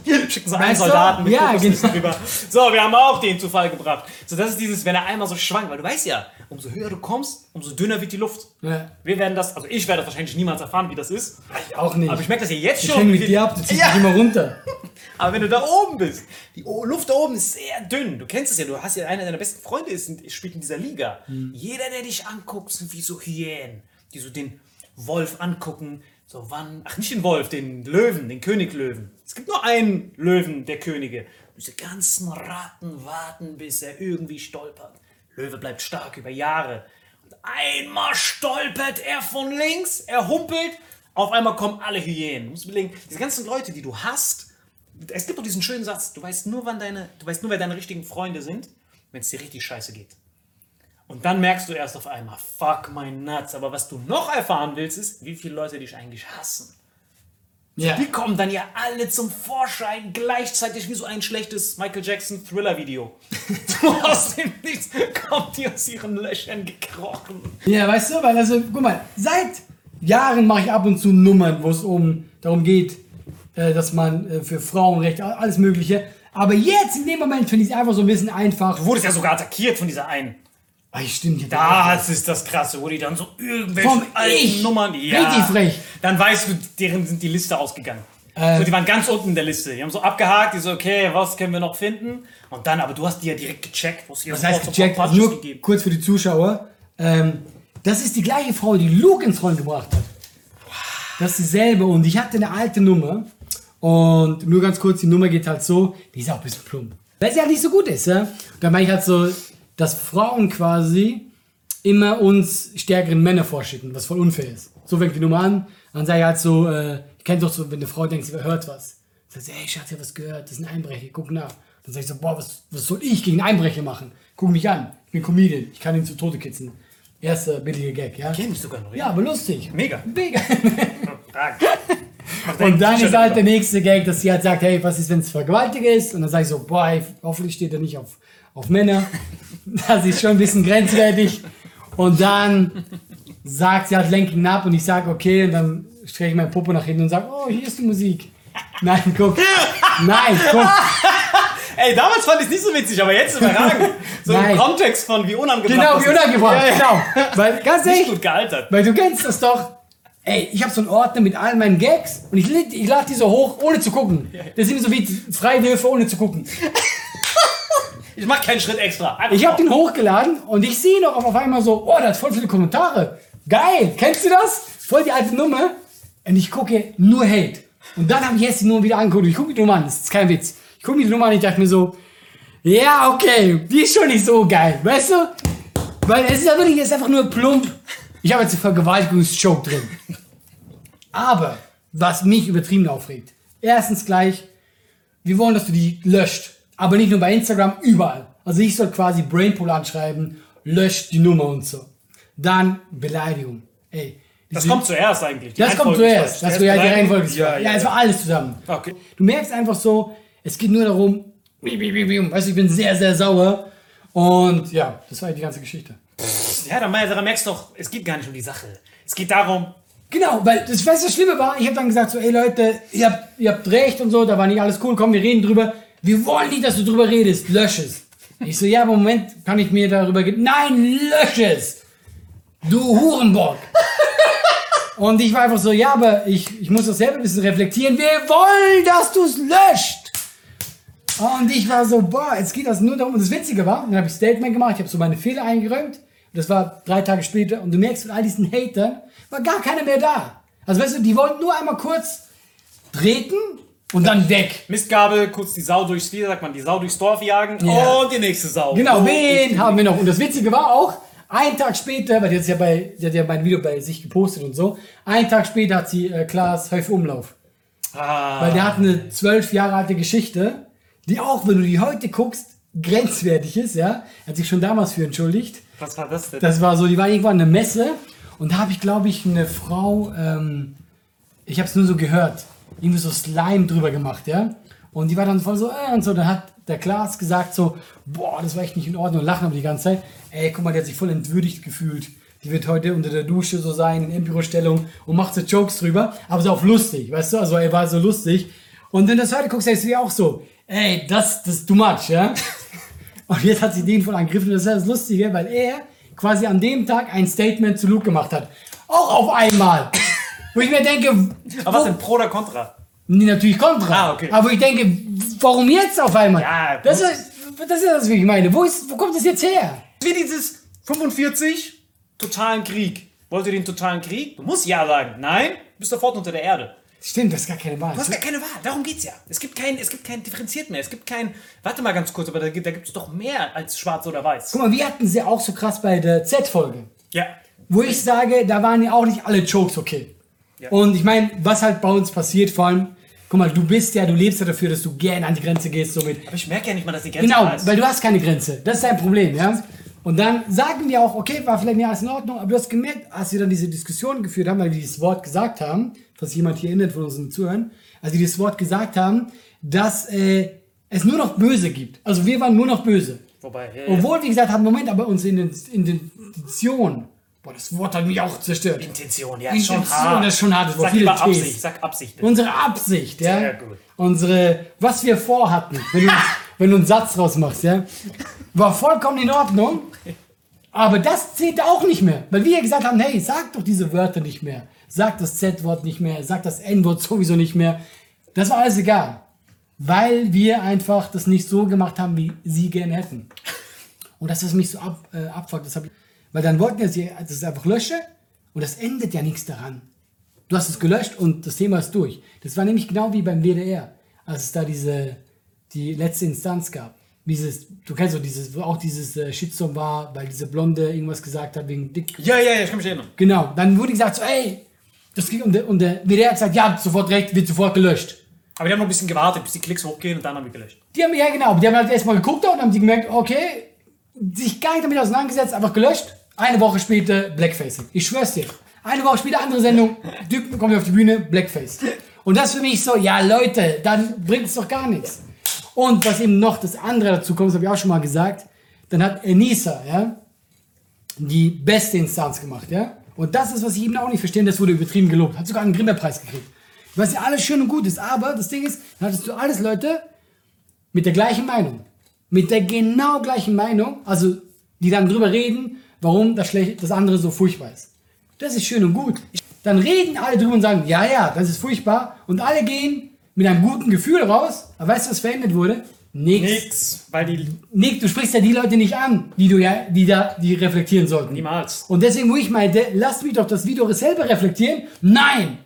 Speaker 1: [laughs]
Speaker 3: Schicken sie einen
Speaker 1: Weißt?
Speaker 3: Soldaten mit
Speaker 1: Ja, genau.
Speaker 3: drüber. So, wir haben auch den zu Fall gebracht. So, das ist dieses, wenn er einmal so schwankt, weil du weißt ja, umso höher du kommst, umso dünner wird die Luft.
Speaker 1: Ja.
Speaker 3: Wir werden das, also ich werde das wahrscheinlich niemals erfahren, wie das ist.
Speaker 1: Ich auch nicht.
Speaker 3: Aber ich merke das ja jetzt
Speaker 1: ich
Speaker 3: schon.
Speaker 1: hänge
Speaker 3: wie
Speaker 1: mit dir ab, du ziehst
Speaker 3: Ja.
Speaker 1: mich immer runter. [laughs]
Speaker 3: Aber wenn du da oben bist, die Luft da oben ist sehr dünn. Du kennst es ja, du hast ja einer deiner besten Freunde ist, spielt in dieser Liga. Jeder, der dich anguckt, sind wie so Hyänen, die so den Wolf angucken. So wann, ach nicht den Wolf, den Löwen, den Königlöwen. Es gibt nur einen Löwen der Könige. Diese ganzen Ratten warten, bis er irgendwie stolpert. Löwe bleibt stark über Jahre. Und einmal stolpert er von links, er humpelt, auf einmal kommen alle Hyänen. Du musst überlegen, diese ganzen Leute, die du hast, es gibt doch diesen schönen Satz, du weißt nur, wann deine, du weißt nur, wer deine richtigen Freunde sind, wenn es dir richtig scheiße geht. Und dann merkst du erst auf einmal, fuck my nuts. Aber was du noch erfahren willst, ist, wie viele Leute dich eigentlich hassen.
Speaker 1: Ja.
Speaker 3: Die kommen dann ja alle zum Vorschein, gleichzeitig wie so ein schlechtes Michael Jackson Thriller-Video. So aus dem Nichts kommt die aus ihren Löchern gekrochen.
Speaker 1: Ja, weißt du, weil also, guck mal, seit Jahren mache ich ab und zu Nummern, wo es um darum geht, äh, dass man äh, für Frauenrechte, alles Mögliche. Aber jetzt in dem Moment finde ich es einfach so ein bisschen einfach.
Speaker 3: Du wurdest ja sogar attackiert von dieser einen.
Speaker 1: Ah, stimmt, hab-
Speaker 3: Das ist das Krasse, wo die dann so irgendwelche
Speaker 1: Vom
Speaker 3: alten
Speaker 1: Ich.
Speaker 3: Nummern.
Speaker 1: Richtig frech.
Speaker 3: Dann weißt du, deren sind die Liste ausgegangen.
Speaker 1: Äh.
Speaker 3: so, die waren ganz unten in der Liste. Die haben so abgehakt, die so, okay, was können wir noch finden? Und dann, aber du hast die ja direkt gecheckt. sofort
Speaker 1: heißt gecheckt, also nur
Speaker 3: gegeben.
Speaker 1: kurz für die Zuschauer. Ähm, das ist die gleiche Frau, die Luke ins Rollen gebracht hat. Das ist dieselbe und ich hatte eine alte Nummer und nur ganz kurz, die Nummer geht halt so, die ist auch ein bisschen plump. Weil sie halt nicht so gut ist, ja. Und dann meine ich halt so, dass Frauen quasi immer uns stärkeren Männer vorschicken, was voll unfair ist. So fängt die Nummer an, dann sage ich halt so, äh, ich kenne doch so, wenn eine Frau denkt, sie hört was. Sagt sie, hey Schatz, ich hab was gehört, das ist ein Einbrecher, guck nach. Dann sage ich so, boah, was, was soll ich gegen Einbrecher machen? Guck mich an, ich bin Comedian, ich kann ihn zu Tode kitzeln. Erster billiger Gag, ja?
Speaker 3: Kenn ich sogar noch.
Speaker 1: Ja, aber lustig.
Speaker 3: Mega.
Speaker 1: Mega. [laughs]
Speaker 3: Frage. [laughs]
Speaker 1: Und dann ist halt der nächste Gag, dass sie halt sagt, hey, was ist, wenn es Vergewaltiger ist? Und dann sage ich so, boah, ey, hoffentlich steht er nicht auf, auf Männer. Das ist schon ein bisschen grenzwertig. Und dann sagt sie halt Lenking ab und ich sage, okay, und dann strecke ich meine Puppe nach hinten und sage, oh, hier ist die Musik. Nein, guck. Nein, guck. [laughs]
Speaker 3: Ey, damals fand ich es nicht so witzig, aber jetzt überragend. So [laughs]
Speaker 1: Nein.
Speaker 3: im Kontext von wie unangebracht
Speaker 1: Genau, wie unangebracht.
Speaker 3: Ja, ja.
Speaker 1: Genau. Weil, ganz
Speaker 3: Nicht
Speaker 1: ehrlich,
Speaker 3: gut gealtert.
Speaker 1: Weil du kennst das doch. Ey, ich habe so einen Ordner mit all meinen Gags und ich, ich lade die so hoch, ohne zu gucken. Das sind so wie Freiwürfe, ohne zu gucken.
Speaker 3: Ich mach keinen Schritt extra. Einfach
Speaker 1: Ich habe den hochgeladen und ich sehe noch auf einmal so, oh, da hat voll viele Kommentare. Geil, kennst du das? Voll die alte Nummer. Und ich gucke nur Hate. Und dann habe ich jetzt die Nummer wieder angeguckt. Ich gucke die Nummer an, das ist kein Witz. Ich gucke mir die Nummer an und ich dachte mir so, ja, okay, die ist schon nicht so geil, weißt du? Weil es ist ja wirklich, es ist einfach nur plump. Ich habe jetzt einen Vergewaltigungsjoke drin. Aber, was mich übertrieben aufregt, erstens gleich, wir wollen, dass du die löscht. Aber nicht nur bei Instagram, überall. Also ich soll quasi Brainpool anschreiben, löscht die Nummer und so. Dann Beleidigung. Ey.
Speaker 3: Das kommt zuerst eigentlich. Die
Speaker 1: das kommt
Speaker 3: Reihenfolge
Speaker 1: zuerst. Das wäre ja die. Reihenfolge.
Speaker 3: Ja, ja,
Speaker 1: ja, es war alles zusammen.
Speaker 3: Okay.
Speaker 1: Du merkst einfach so, es geht nur darum, weißt du, ich bin sehr, sehr sauer. Und ja, das war die ganze Geschichte.
Speaker 3: Ja, dann merkst du doch, es geht gar nicht um die Sache. Es geht darum,
Speaker 1: Genau, weil das, was das Schlimme war, ich habe dann gesagt so, ey Leute, ihr habt, ihr habt recht und so, da war nicht alles cool, komm, wir reden drüber. Wir wollen nicht, dass du drüber redest, lösch es. Ich so, ja, aber Moment, kann ich mir darüber ge Nein, lösch es! Du Hurenbock! und ich war einfach so, ja, aber ich, ich muss das selber ein bisschen reflektieren. Wir wollen, dass du es löscht! Und ich war so, boah, jetzt geht das nur darum. Und das Witzige war, dann habe ich Statement gemacht, ich habe so meine Fehler eingeräumt. Das war drei Tage später. Und du merkst, von all diesen Hatern war gar keiner mehr da. Also weißt du, die wollten nur einmal kurz treten und dann weg.
Speaker 3: Mistgabel, kurz die Sau durchs, wie sagt man, die Sau durchs Dorf jagen
Speaker 1: Ja.
Speaker 3: und die nächste Sau.
Speaker 1: Genau,
Speaker 3: So
Speaker 1: wen haben wir noch? Und das Witzige war auch, einen Tag später, weil die hat ja bei, die hat ja mein Video bei sich gepostet und so, einen Tag später hat sie äh, Klaas Häufe Umlauf.
Speaker 3: Ah,
Speaker 1: Weil der hat eine zwölf Jahre alte Geschichte, die auch, wenn du die heute guckst, grenzwertig ist, ja. Er hat sich schon damals für entschuldigt.
Speaker 3: was war das denn?
Speaker 1: Das war so, die war irgendwann eine Messe und da habe ich, glaube ich, eine Frau, ähm, ich habe es nur so gehört, irgendwie so Slime drüber gemacht, ja. Und die war dann voll so, äh, und so, dann hat der Klaas gesagt so, boah, das war echt nicht in Ordnung und lachen aber die ganze Zeit. Ey, guck mal, der hat sich voll entwürdigt gefühlt. Die wird heute unter der Dusche so sein, in Embryo-Stellung und macht so Jokes drüber, aber so auf lustig, weißt du, also er war so lustig. Und wenn du das heute guckst, denkst du dir auch so, ey, das, das ist too much, ja. [laughs] Und jetzt hat sie den voll angegriffen. Das ist das Lustige, weil er quasi an dem Tag ein Statement zu Luke gemacht hat. Auch auf einmal. Wo ich mir denke,
Speaker 3: Aber was
Speaker 1: wo,
Speaker 3: denn Pro oder Contra?
Speaker 1: nee, natürlich Kontra.
Speaker 3: Ah, okay.
Speaker 1: Aber ich denke, warum jetzt auf einmal?
Speaker 3: Ja,
Speaker 1: das, ist, das ist das, was ich meine. Wo, ist, wo kommt das jetzt her?
Speaker 3: Wie dieses 45, totalen Krieg. Wollt ihr den totalen Krieg? Du musst ja sagen. Nein, du bist sofort unter der Erde.
Speaker 1: Stimmt, das ist gar keine Wahl.
Speaker 3: Du hast gar keine Wahl. Darum geht's ja. Es gibt kein, es gibt kein differenziert mehr. Es gibt kein, warte mal ganz kurz, aber da, gibt- da gibt es doch mehr als schwarz oder weiß.
Speaker 1: Guck mal, wir hatten sie auch so krass bei der Z-Folge.
Speaker 3: Ja.
Speaker 1: Wo ich sage, da waren ja auch nicht alle Jokes okay.
Speaker 3: Ja.
Speaker 1: Und ich meine, was halt bei uns passiert, vor allem, guck mal, du bist ja, du lebst ja dafür, dass du gerne an die Grenze gehst, somit.
Speaker 3: Aber ich merke ja nicht mal, dass die Grenze
Speaker 1: Genau,
Speaker 3: ist.
Speaker 1: weil du hast keine Grenze. Das ist dein Problem, ja. Und dann sagen wir auch, okay, war vielleicht nicht alles in Ordnung, aber du hast gemerkt, als wir dann diese Diskussion geführt haben, weil wir dieses Wort gesagt haben, falls sich jemand hier erinnert von unseren Zuhörern, als wir dieses Wort gesagt haben, dass äh, es nur noch Böse gibt. Also wir waren nur noch böse.
Speaker 3: Wobei, ja.
Speaker 1: Obwohl wir gesagt haben, Moment, aber unsere Intention, boah, das Wort hat mich auch zerstört.
Speaker 3: Intention, ja, ist schon
Speaker 1: Intention,
Speaker 3: hart.
Speaker 1: das ist schon hart,
Speaker 3: Sag
Speaker 1: viele
Speaker 3: lieber
Speaker 1: Ts.
Speaker 3: Absicht, sag Absicht.
Speaker 1: Unsere Absicht, ja.
Speaker 3: Sehr gut.
Speaker 1: Unsere, was wir vorhatten, wenn du, [laughs] wenn du einen Satz draus machst, ja, war vollkommen in Ordnung. Aber das zählt auch nicht mehr. Weil wir ja gesagt haben, hey, sag doch diese Wörter nicht mehr. Sag das Z-Wort nicht mehr. Sag das N-Wort sowieso nicht mehr. Das war alles egal. Weil wir einfach das nicht so gemacht haben, wie sie gerne hätten. Und das ist mich so ab, äh, abfuckt. Das hab ich, weil dann wollten dass ich das einfach lösche und das endet ja nichts daran. Du hast es gelöscht und das Thema ist durch. Das war nämlich genau wie beim WDR, als es da diese, die letzte Instanz gab. Dieses, du kennst so dieses, wo auch dieses äh, Shitstorm war, weil diese Blonde irgendwas gesagt hat wegen Dick.
Speaker 3: Ja, ja, ja, ich kann mich erinnern.
Speaker 1: Genau, dann wurde gesagt so, ey, das ging, und der, und der WDR hat gesagt, ja, sofort recht, wird sofort gelöscht.
Speaker 3: Aber die haben noch ein bisschen gewartet, bis die Klicks hochgehen und dann haben wir gelöscht.
Speaker 1: Die haben, ja genau, die haben halt erstmal geguckt und haben die gemerkt, okay, sich gar nicht damit auseinandergesetzt, einfach gelöscht. Eine Woche später Blackfacing. Ich schwör's dir. Eine Woche später andere Sendung, Typ kommt auf die Bühne, Blackface. Und das für mich so, ja Leute, dann bringt's doch gar nichts. Und was eben noch das andere dazu kommt, das habe ich auch schon mal gesagt, dann hat Enisa, ja, die beste Instanz gemacht, ja. Und das ist, was ich eben auch nicht verstehe, das wurde übertrieben gelobt. Hat sogar einen Grimme-Preis gekriegt. Was ja alles schön und gut ist, aber das Ding ist, dann hattest du alles Leute mit der gleichen Meinung. Mit der genau gleichen Meinung, also die dann drüber reden, warum das, schlecht, das andere so furchtbar ist. Das ist schön und gut. Dann reden alle drüber und sagen, ja, ja, das ist furchtbar. Und alle gehen mit einem guten Gefühl raus. Aber weißt du, was verändert wurde? Nichts.
Speaker 3: Nix, weil die
Speaker 1: Nick, du sprichst ja die Leute nicht an, die du ja, die da, die reflektieren sollten.
Speaker 3: niemals.
Speaker 1: Und deswegen, wo ich meinte, lass mich doch das Video selber reflektieren. Nein!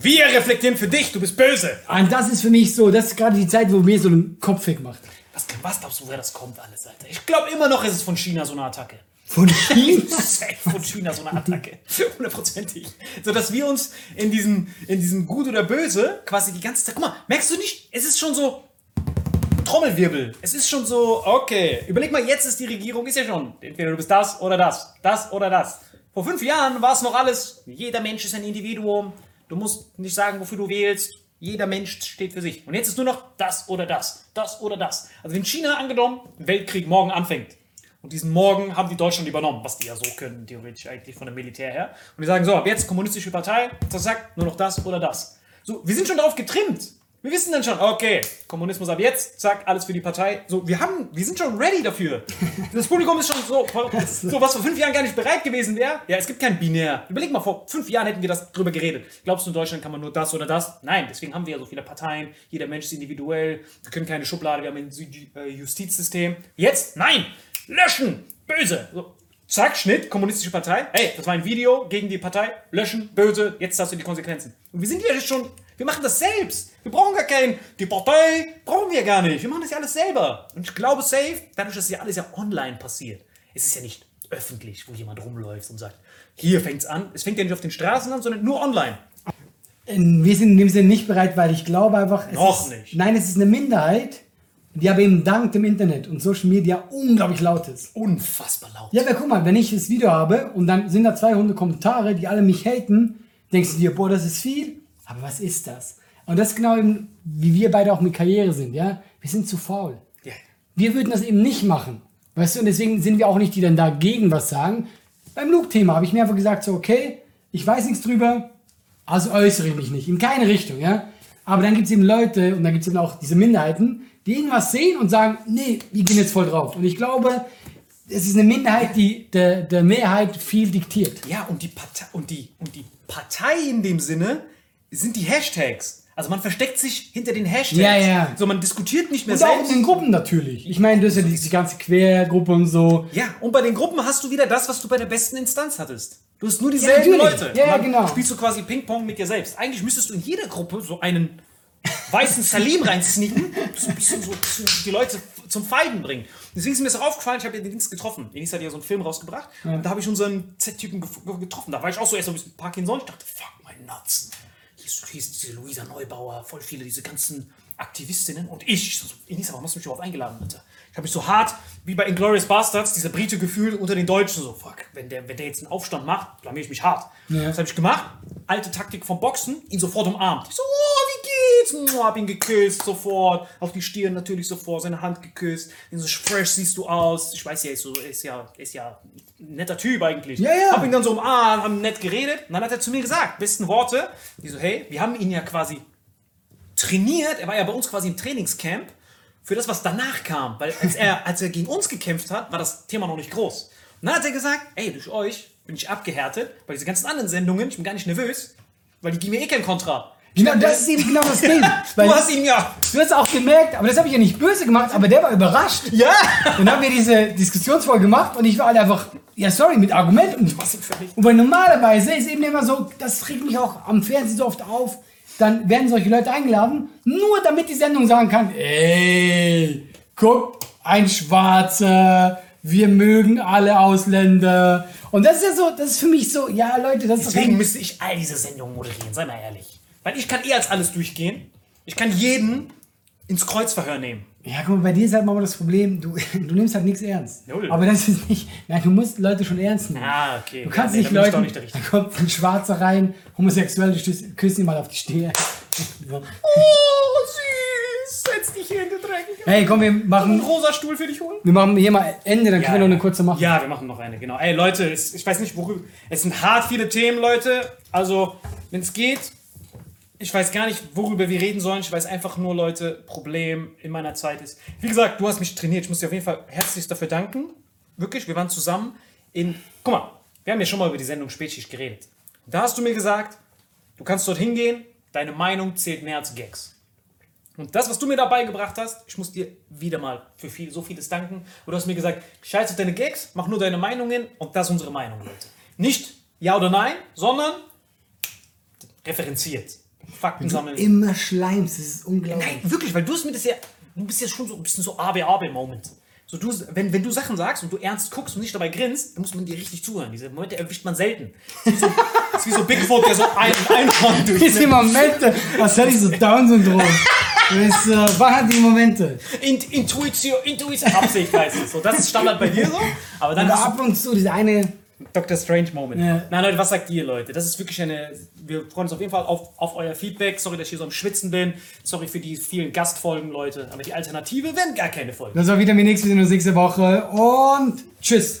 Speaker 3: Wir reflektieren für dich, du bist böse.
Speaker 1: Und das ist für mich so, das ist gerade die Zeit, wo mir so einen Kopf weg macht.
Speaker 3: Was, was glaubst du, woher das kommt alles, Alter? Ich glaube immer noch, ist es von China so eine Attacke.
Speaker 1: Von?
Speaker 3: Safe [laughs] von China so eine Attacke. [laughs] Hundertprozentig. So dass wir uns in diesem, in diesem Gut oder Böse quasi die ganze Zeit. Guck mal, merkst du nicht? Es ist schon so. Trommelwirbel. Es ist schon so, okay. Überleg mal, jetzt ist die Regierung, ist ja schon. Entweder du bist das oder das. Das oder das. Vor fünf Jahren war es noch alles. Jeder Mensch ist ein Individuum. Du musst nicht sagen, wofür du wählst. Jeder Mensch steht für sich. Und jetzt ist nur noch das oder das. Das oder das. Also wenn China angenommen, Weltkrieg morgen anfängt. Und diesen Morgen haben die Deutschland übernommen, was die ja so können, theoretisch eigentlich von dem Militär her. Und die sagen so, ab jetzt kommunistische Partei, sagt nur noch das oder das. So, wir sind schon darauf getrimmt. Wir wissen dann schon, okay, Kommunismus ab jetzt, zack, alles für die Partei. So, wir haben, wir sind schon ready dafür. Das Publikum ist schon so, [laughs] so was vor fünf Jahren gar nicht bereit gewesen wäre. Ja, es gibt kein Binär. Überleg mal, vor fünf Jahren hätten wir das drüber geredet. Glaubst du, in Deutschland kann man nur das oder das? Nein, deswegen haben wir ja so viele Parteien. Jeder Mensch ist individuell. Wir können keine Schublade, wir haben ein äh, Justizsystem. Jetzt, nein, löschen, böse. So. Zack, Schnitt, kommunistische Partei. Hey, das war ein Video gegen die Partei. Löschen, böse, jetzt hast du die Konsequenzen. Und wir sind ja schon, wir machen das selbst. Wir brauchen gar keinen, die Partei brauchen wir gar nicht. Wir machen das ja alles selber. Und ich glaube safe, dadurch, dass ja alles ja online passiert, es ist ja nicht öffentlich, wo jemand rumläuft und sagt, hier fängt's an. Es fängt ja nicht auf den Straßen an, sondern nur online.
Speaker 1: Wir sind in dem Sinne nicht bereit, weil ich glaube einfach. Es
Speaker 3: Noch
Speaker 1: ist,
Speaker 3: nicht.
Speaker 1: Nein, es ist eine Minderheit, die aber eben dank dem Internet und Social Media unglaublich laut ist.
Speaker 3: Unfassbar laut.
Speaker 1: Ja, aber guck mal, wenn ich das Video habe und dann sind da 200 Kommentare, die alle mich haten, denkst du dir, boah, das ist viel, aber was ist das? Und das ist genau eben, wie wir beide auch mit Karriere sind, ja? Wir sind zu faul.
Speaker 3: Ja.
Speaker 1: Wir würden das eben nicht machen. Weißt du, und deswegen sind wir auch nicht die, die dann dagegen was sagen. Beim Luke-Thema habe ich mir einfach gesagt, so, okay, ich weiß nichts drüber, also äußere ich mich nicht, in keine Richtung, ja. Aber dann gibt es eben Leute, und dann gibt es eben auch diese Minderheiten, die irgendwas sehen und sagen, nee, wir gehen jetzt voll drauf. Und ich glaube, es ist eine Minderheit, die der, der Mehrheit viel diktiert.
Speaker 3: Ja, und die, Partei, und, die, und die Partei in dem Sinne sind die Hashtags. Also man versteckt sich hinter den Hashtags.
Speaker 1: Ja, ja.
Speaker 3: So, man diskutiert nicht mehr
Speaker 1: Und auch in
Speaker 3: selbst.
Speaker 1: den Gruppen natürlich. Ich meine, du hast ja die, die ganze Quergruppe und so.
Speaker 3: Ja, und bei den Gruppen hast du wieder das, was du bei der besten Instanz hattest. Du hast nur dieselben
Speaker 1: natürlich.
Speaker 3: Leute.
Speaker 1: Ja, ja,
Speaker 3: dann
Speaker 1: genau.
Speaker 3: Spielst du quasi Ping-Pong mit dir selbst. Eigentlich müsstest du in jeder Gruppe so einen weißen Salim reinsneaken, so ein bisschen so die Leute zum Feigen bringen. Deswegen ist mir das auch aufgefallen, ich habe ja den Dings getroffen. Dennis hat ja so einen Film rausgebracht und da habe ich unseren Z-Typen getroffen. Da war ich auch so erst so ein bisschen Parkinson. Ich dachte, fuck, mein Nutzen. Ist diese Luisa Neubauer, voll viele, diese ganzen Aktivistinnen und ich. so, Enis, warum hast du mich überhaupt eingeladen, Alter? Ich habe mich so hart, wie bei Inglourious Bastards, dieser Brite gefühlt unter den Deutschen, so, fuck, wenn der, wenn der jetzt einen Aufstand macht, blamier ich mich hart. Das habe ich gemacht, alte Taktik vom Boxen, ihn sofort umarmt. Ich so, oh, wie geht's? Mua, hab ihn geküsst, sofort, auf die Stirn natürlich sofort, seine Hand geküsst, ihn so fresh siehst du aus. Ich weiß ja, er ist, so, ist ja, ist ja ein netter Typ eigentlich.
Speaker 1: Ja, ja.
Speaker 3: Hab ihn dann so umarmt, haben nett geredet, und dann hat er zu mir gesagt, besten Worte, die so, hey, wir haben ihn ja quasi trainiert, er war ja bei uns quasi im Trainingscamp für das, was danach kam. Weil als er, als er gegen uns gekämpft hat, war das Thema noch nicht groß. Und dann hat er gesagt, ey, durch euch bin ich abgehärtet, weil diese ganzen anderen Sendungen, ich bin gar nicht nervös, weil die geben mir eh kein Kontra.
Speaker 1: Genau, das ist eben genau das Ding. [laughs]
Speaker 3: Du hast ihn ja.
Speaker 1: du hast auch gemerkt, aber das habe ich ja nicht böse gemacht, aber der war überrascht.
Speaker 3: Ja!
Speaker 1: Dann haben wir diese Diskussionsfolge gemacht und ich war halt einfach, ja sorry, mit Argumenten. Und weil normalerweise ist eben immer so, das regt mich auch am Fernsehen so oft auf, dann werden solche Leute eingeladen, nur damit die Sendung sagen kann, ey, guck, ein Schwarzer, wir mögen alle Ausländer. Und das ist ja so, das ist für mich so, ja Leute, das ist
Speaker 3: Deswegen
Speaker 1: doch
Speaker 3: müsste ich all diese Sendungen moderieren, sei mal ehrlich. Weil ich kann eh als alles durchgehen. Ich kann jeden ins Kreuzverhör nehmen.
Speaker 1: Ja, guck mal, bei dir ist halt mal das Problem, du, [laughs] du nimmst halt nichts ernst.
Speaker 3: Null.
Speaker 1: Aber das ist nicht, nein, du musst Leute schon ernst nehmen.
Speaker 3: Ah, okay.
Speaker 1: Du kannst
Speaker 3: ja,
Speaker 1: nicht
Speaker 3: nee, nicht der
Speaker 1: da kommt ein Schwarzer rein, homosexuell, du küsst ihn mal auf die Stirn. [laughs] So.
Speaker 3: Oh, süß. Setz dich hier in den Dreck.
Speaker 1: Hey, komm, wir
Speaker 3: Einen
Speaker 1: machen,
Speaker 3: rosa Stuhl für dich holen?
Speaker 1: wir machen hier mal Ende, dann können wir noch eine kurze machen.
Speaker 3: Ja, wir machen noch eine, genau. Ey, Leute, es, ich weiß nicht, worüber. Es sind hart viele Themen, Leute. Also, wenn es geht, ich weiß gar nicht, worüber wir reden sollen. Ich weiß einfach nur, Leute, Problem in meiner Zeit ist. Wie gesagt, du hast mich trainiert. Ich muss dir auf jeden Fall herzlichst dafür danken. Wirklich, wir waren zusammen in. Guck mal, wir haben ja schon mal über die Sendung Spätschicht geredet. Da hast du mir gesagt, du kannst dort hingehen, deine Meinung zählt mehr als Gags. Und das, was du mir dabei gebracht hast, ich muss dir wieder mal für viel, so vieles danken. Und du hast mir gesagt, scheiß auf deine Gags, mach nur deine Meinungen und das ist unsere Meinung, Leute. Nicht ja oder nein, sondern referenziert. Fakten sammeln.
Speaker 1: Immer schleimst, das ist unglaublich.
Speaker 3: Nein, wirklich, weil du hast mir das ja, du bist ja schon so ein bisschen so AB-AB-Moment. So du, wenn, wenn du Sachen sagst und du ernst guckst und nicht dabei grinst, dann muss man dir richtig zuhören. Diese Momente erwischt man selten. Das ist wie so, [laughs] das ist wie so Bigfoot, der so ein Einhorn durch.
Speaker 1: Diese Momente, als hätte ich so Down-Syndrom. Das äh, waren die Momente.
Speaker 3: Int Intuition, Intuition, Absicht heißt es. So, das ist Standard bei dir so. Aber dann hast
Speaker 1: ab und zu, diese eine,
Speaker 3: Dr. Strange Moment.
Speaker 1: Ja.
Speaker 3: Nein, Leute, was sagt ihr, Leute? Das ist wirklich eine. Wir freuen uns auf jeden Fall auf, auf euer Feedback. Sorry, dass ich hier so am Schwitzen bin. Sorry für die vielen Gastfolgen, Leute. Aber die Alternative werden gar keine Folgen.
Speaker 1: das war wieder mir wir sehen uns nächste Woche und tschüss.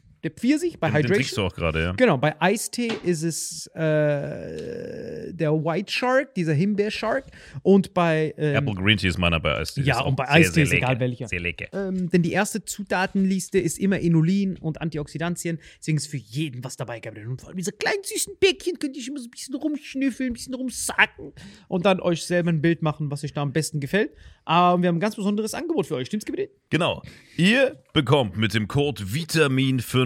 Speaker 3: Der Pfirsich bei
Speaker 4: Den, den trinkst
Speaker 3: Hydration.
Speaker 4: du auch gerade, ja.
Speaker 3: Genau, bei Eistee ist es äh, der White Shark, dieser Himbeer-Shark. Und bei. Ähm,
Speaker 4: Apple Green Tea ist meiner bei Eistee.
Speaker 3: Ja, und bei
Speaker 4: sehr,
Speaker 3: Eistee
Speaker 4: sehr
Speaker 3: ist egal welcher.
Speaker 4: Sehr lecker.
Speaker 3: ähm, denn die erste Zutatenliste ist immer Inulin und Antioxidantien. Deswegen ist für jeden was dabei gehabt. Und vor allem diese kleinen süßen Bäckchen könnt ihr immer so ein bisschen rumschnüffeln, ein bisschen rumsacken und dann euch selber ein Bild machen, was euch da am besten gefällt. Aber wir haben ein ganz besonderes Angebot für euch. Stimmt's, Gebiet?
Speaker 4: Genau. Ihr bekommt mit dem Code